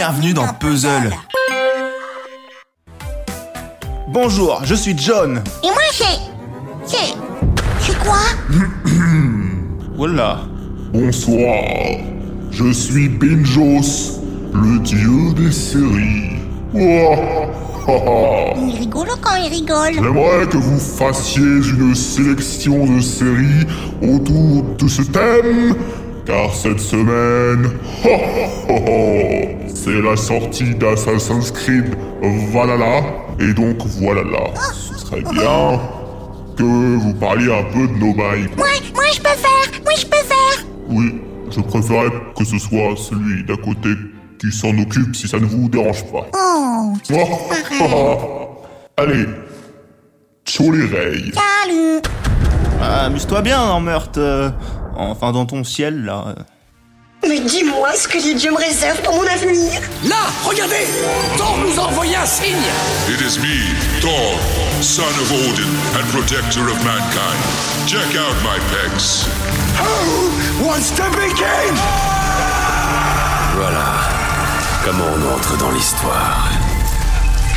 Bienvenue dans Puzzle. Bonjour, je suis John. Et moi, c'est. C'est. C'est quoi? Voilà. Bonsoir, je suis Benjos, le dieu des séries. Il est rigolo quand il rigole. J'aimerais que vous fassiez une sélection de séries autour de ce thème, car cette semaine, c'est la sortie d'Assassin's Creed Valhalla, et donc voilà là, ce serait bien que vous parliez un peu de nos bails. Moi, moi, je peux faire. Moi, je peux faire. Oui, je préférerais que ce soit celui d'à côté qui s'en occupe si ça ne vous dérange pas. Oh, Allez, chaud les rails. salut. Ah, Amuse-toi bien en meurtre. euh, enfin, dans ton ciel, là. Mais dis-moi ce que les dieux me réservent pour mon avenir. Là, regardez Thor nous a envoyé un signe It is me, Thor, son of Odin and protector of mankind. Check out my pecs. Who wants to be king? Voilà comment on entre dans l'histoire.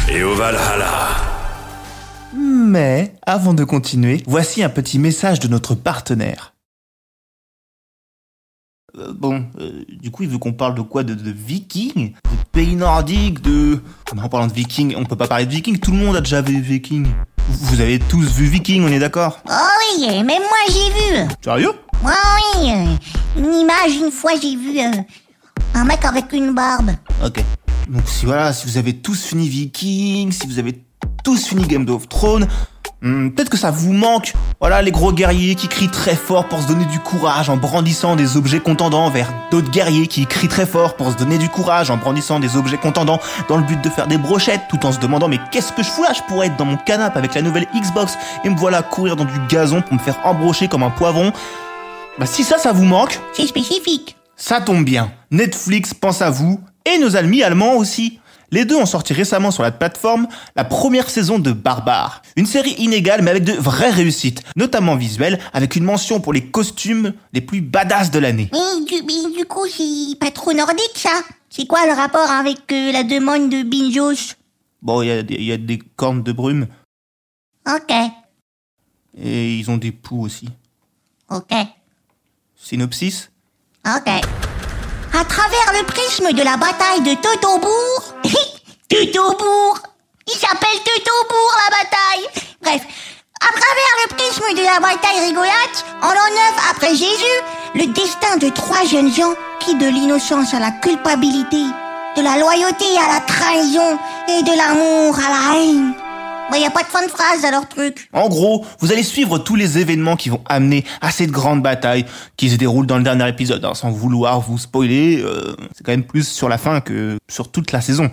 Et au Valhalla. Mais, avant de continuer, voici un petit message de notre partenaire. Euh, bon, euh, du coup, il veut qu'on parle de quoi de, de vikings De pays nordiques De... Mais en parlant de vikings, on peut pas parler de vikings, tout le monde a déjà vu vikings. Vous avez tous vu vikings, on est d'accord? Oh oui, même moi, j'ai vu. Sérieux? Moi, oui. euh, Une image, une fois, j'ai vu euh, un mec avec une barbe. Ok. Donc si voilà, si vous avez tous fini Vikings, si vous avez tous fini Game of Thrones, hmm, peut-être que ça vous manque. Voilà, les gros guerriers qui crient très fort pour se donner du courage en brandissant des objets contendants vers d'autres guerriers qui crient très fort pour se donner du courage en brandissant des objets contendants dans le but de faire des brochettes tout en se demandant mais qu'est-ce que je fous là? Je pourrais être dans mon canapé avec la nouvelle Xbox et me voilà courir dans du gazon pour me faire embrocher comme un poivron. Bah si ça, ça vous manque, C'est spécifique. ça tombe bien. Netflix pense à vous et nos amis allemands aussi. Les deux ont sorti récemment sur la plateforme la première saison de Barbare. Une série inégale mais avec de vraies réussites, notamment visuelles, avec une mention pour les costumes les plus badass de l'année. Mais du, mais du coup, c'est pas trop nordique, ça. C'est quoi le rapport avec euh, la demande de Binjos? Bon, il y, a des- il y a des cornes de brume Ok, et ils ont des poux aussi. ok, Synopsis? Ok. À travers le prisme de la bataille de Teutobourg... Teutobourg Il s'appelle Teutobourg, la bataille Bref, à travers le prisme de la bataille rigolate, en l'an 9 après Jésus, le destin de trois jeunes gens qui de l'innocence à la culpabilité, de la loyauté à la trahison et de l'amour à la haine. Bah, y a pas de fin de phrase à leur truc. En gros, vous allez suivre tous les événements qui vont amener à cette grande bataille qui se déroule dans le dernier épisode, hein, sans vouloir vous spoiler. euh, c'est quand même plus sur la fin que sur toute la saison.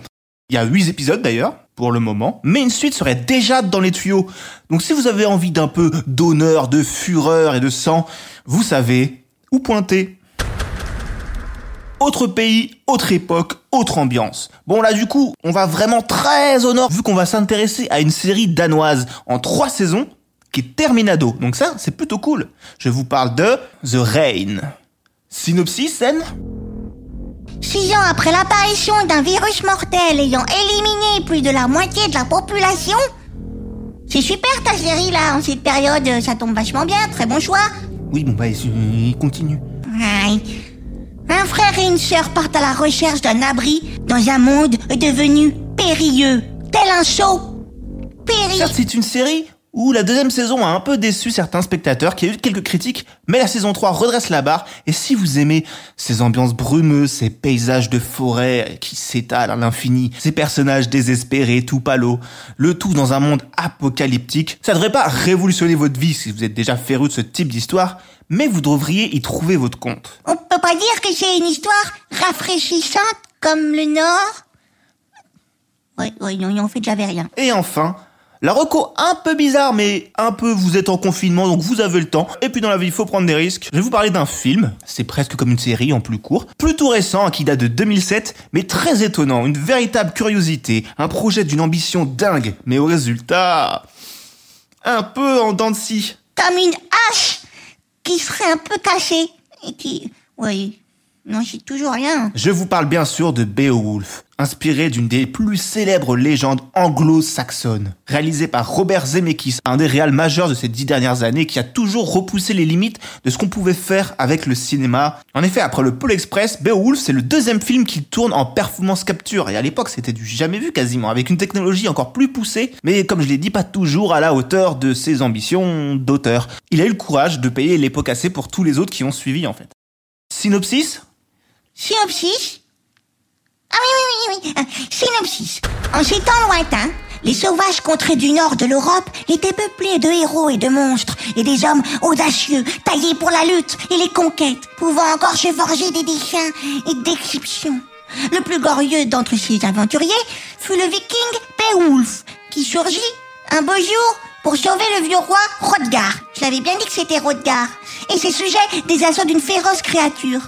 Il y a 8 épisodes d'ailleurs, pour le moment, mais une suite serait déjà dans les tuyaux. Donc si vous avez envie d'un peu d'honneur, de fureur et de sang, vous savez où pointer. Autre pays, autre époque, autre ambiance. Bon là du coup, on va vraiment très au nord vu qu'on va s'intéresser à une série danoise en trois saisons qui est Terminado. Donc ça, c'est plutôt cool. Je vous parle de The Rain. Synopsis, scène Six ans après l'apparition d'un virus mortel ayant éliminé plus de la moitié de la population C'est super ta série là, en cette période, ça tombe vachement bien, très bon choix Oui, bon bah il continue. Aïe. Un frère et une sœur partent à la recherche d'un abri dans un monde devenu périlleux, tel un saut. Périlleux. Certes, c'est une série où la deuxième saison a un peu déçu certains spectateurs, qui a eu quelques critiques, mais la saison 3 redresse la barre, et si vous aimez ces ambiances brumeuses, ces paysages de forêt qui s'étalent à l'infini, ces personnages désespérés, tout palo, le tout dans un monde apocalyptique, ça devrait pas révolutionner votre vie si vous êtes déjà féru de ce type d'histoire, mais vous devriez y trouver votre compte. On peut pas dire que c'est une histoire rafraîchissante comme le Nord? Oui, oui, non, non, en fait, j'avais rien. Et enfin, la reco un peu bizarre, mais un peu vous êtes en confinement, donc vous avez le temps. Et puis dans la vie, il faut prendre des risques. Je vais vous parler d'un film, c'est presque comme une série en plus court, plutôt récent, qui date de 2007, mais très étonnant, une véritable curiosité, un projet d'une ambition dingue, mais au résultat... Un peu en dents de scie. Comme une hache qui serait un peu cachée et qui... Oui. Je vous parle bien sûr de Beowulf, inspiré d'une des plus célèbres légendes anglo-saxonnes, réalisé par Robert Zemeckis, un des réals majeurs de ces dix dernières années qui a toujours repoussé les limites de ce qu'on pouvait faire avec le cinéma. En effet, après le Pôle Express, Beowulf c'est le deuxième film qu'il tourne en performance capture, et à l'époque c'était du jamais vu quasiment, avec une technologie encore plus poussée, mais comme je l'ai dit, pas toujours à la hauteur de ses ambitions d'auteur. Il a eu le courage de payer les cassés pour tous les autres qui ont suivi en fait. Synopsis? Synopsis Ah oui, oui, oui, oui. Euh, synopsis. En ces temps lointains, les sauvages contrées du nord de l'Europe étaient peuplées de héros et de monstres, et des hommes audacieux, taillés pour la lutte et les conquêtes, pouvant encore se forger des défunts et d'exceptions. Le plus glorieux d'entre ces aventuriers fut le viking Beowulf, qui surgit un beau jour pour sauver le vieux roi Hrodgar. Je l'avais bien dit que c'était Hrodgar. Et ses sujets des assauts d'une féroce créature.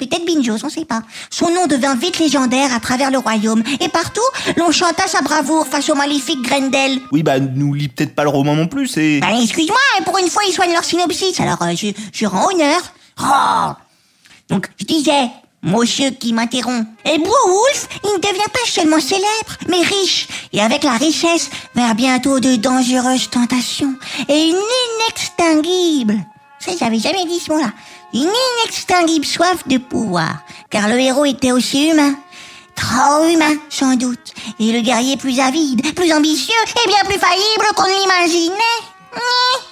Peut-être Binjos, on sait pas. Son nom devint vite légendaire à travers le royaume. Et partout, l'on chanta sa bravoure face au maléfique Grendel. Oui, bah, nous lit peut-être pas le roman non plus, c'est... Ben, excuse-moi, pour une fois, ils soignent leur synopsis, alors euh, je, je rends honneur. Oh Donc, je disais, monsieur qui m'interrompt. Et Beowulf, il ne devient pas seulement célèbre, mais riche. Et avec la richesse, vers bientôt de dangereuses tentations. Et une inextinguible. Ça, j'avais jamais dit ce mot-là. Une inextinguible soif de pouvoir. Car le héros était aussi humain. Trop humain, sans doute. Et le guerrier plus avide, plus ambitieux et bien plus faillible qu'on l'imaginait.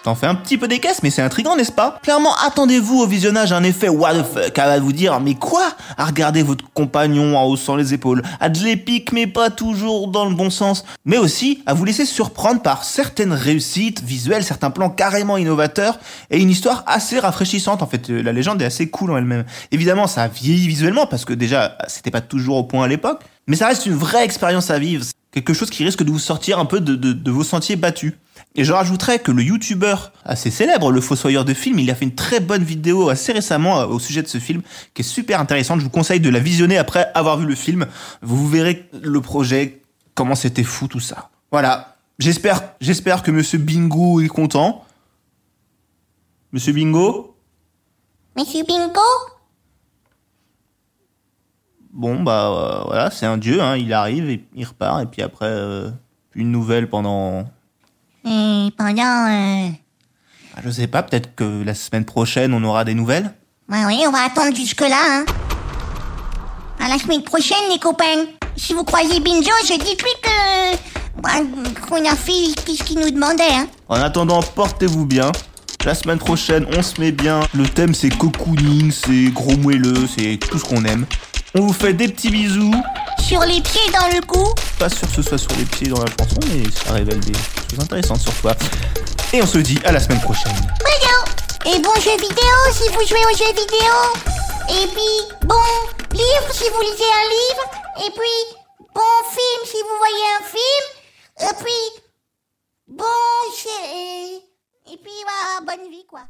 T'en fais un petit peu des caisses, mais c'est intriguant, n'est-ce pas? Clairement, attendez-vous au visionnage un effet what the fuck, à vous dire, mais quoi? À regarder votre compagnon en haussant les épaules, à de l'épique, mais pas toujours dans le bon sens, mais aussi à vous laisser surprendre par certaines réussites visuelles, certains plans carrément innovateurs, et une histoire assez rafraîchissante, en fait, la légende est assez cool en elle-même. Évidemment, ça a vieilli visuellement, parce que déjà, c'était pas toujours au point à l'époque, mais ça reste une vraie expérience à vivre, quelque chose qui risque de vous sortir un peu de vos sentiers battus. Et je rajouterais que le youtubeur assez célèbre, le Fossoyeur de film, il a fait une très bonne vidéo assez récemment euh, au sujet de ce film, qui est super intéressante. Je vous conseille de la visionner après avoir vu le film. Vous verrez le projet, comment c'était fou tout ça. Voilà. J'espère, j'espère que Monsieur Bingo est content. Monsieur Bingo? Monsieur Bingo? Bon, bah euh, voilà, c'est un dieu, hein, il arrive et il repart, et puis après, euh, une nouvelle pendant Et pendant... Euh... Ah, Je sais pas, peut-être que la semaine prochaine on aura des nouvelles? Ouais, oui, on va attendre jusque-là, hein. À la semaine prochaine, les copains. Si vous croyez Binjo, je dites-lui que... bah, qu'on a fait ce qu'il nous demandait, hein. En attendant, portez-vous bien. La semaine prochaine, on se met bien. Le thème c'est cocooning, c'est gros moelleux, c'est tout ce qu'on aime. On vous fait des petits bisous. Sur les pieds dans le cou. Pas sûr que ce soit sur les pieds dans la chanson, mais ça révèle des choses intéressantes sur toi. Et on se dit à la semaine prochaine. Et bon jeu vidéo si vous jouez aux jeux vidéo. Et puis, bon livre si vous lisez un livre. Et puis, bon film si vous voyez un film. Et puis, bon... Et puis, voilà, bonne vie, quoi.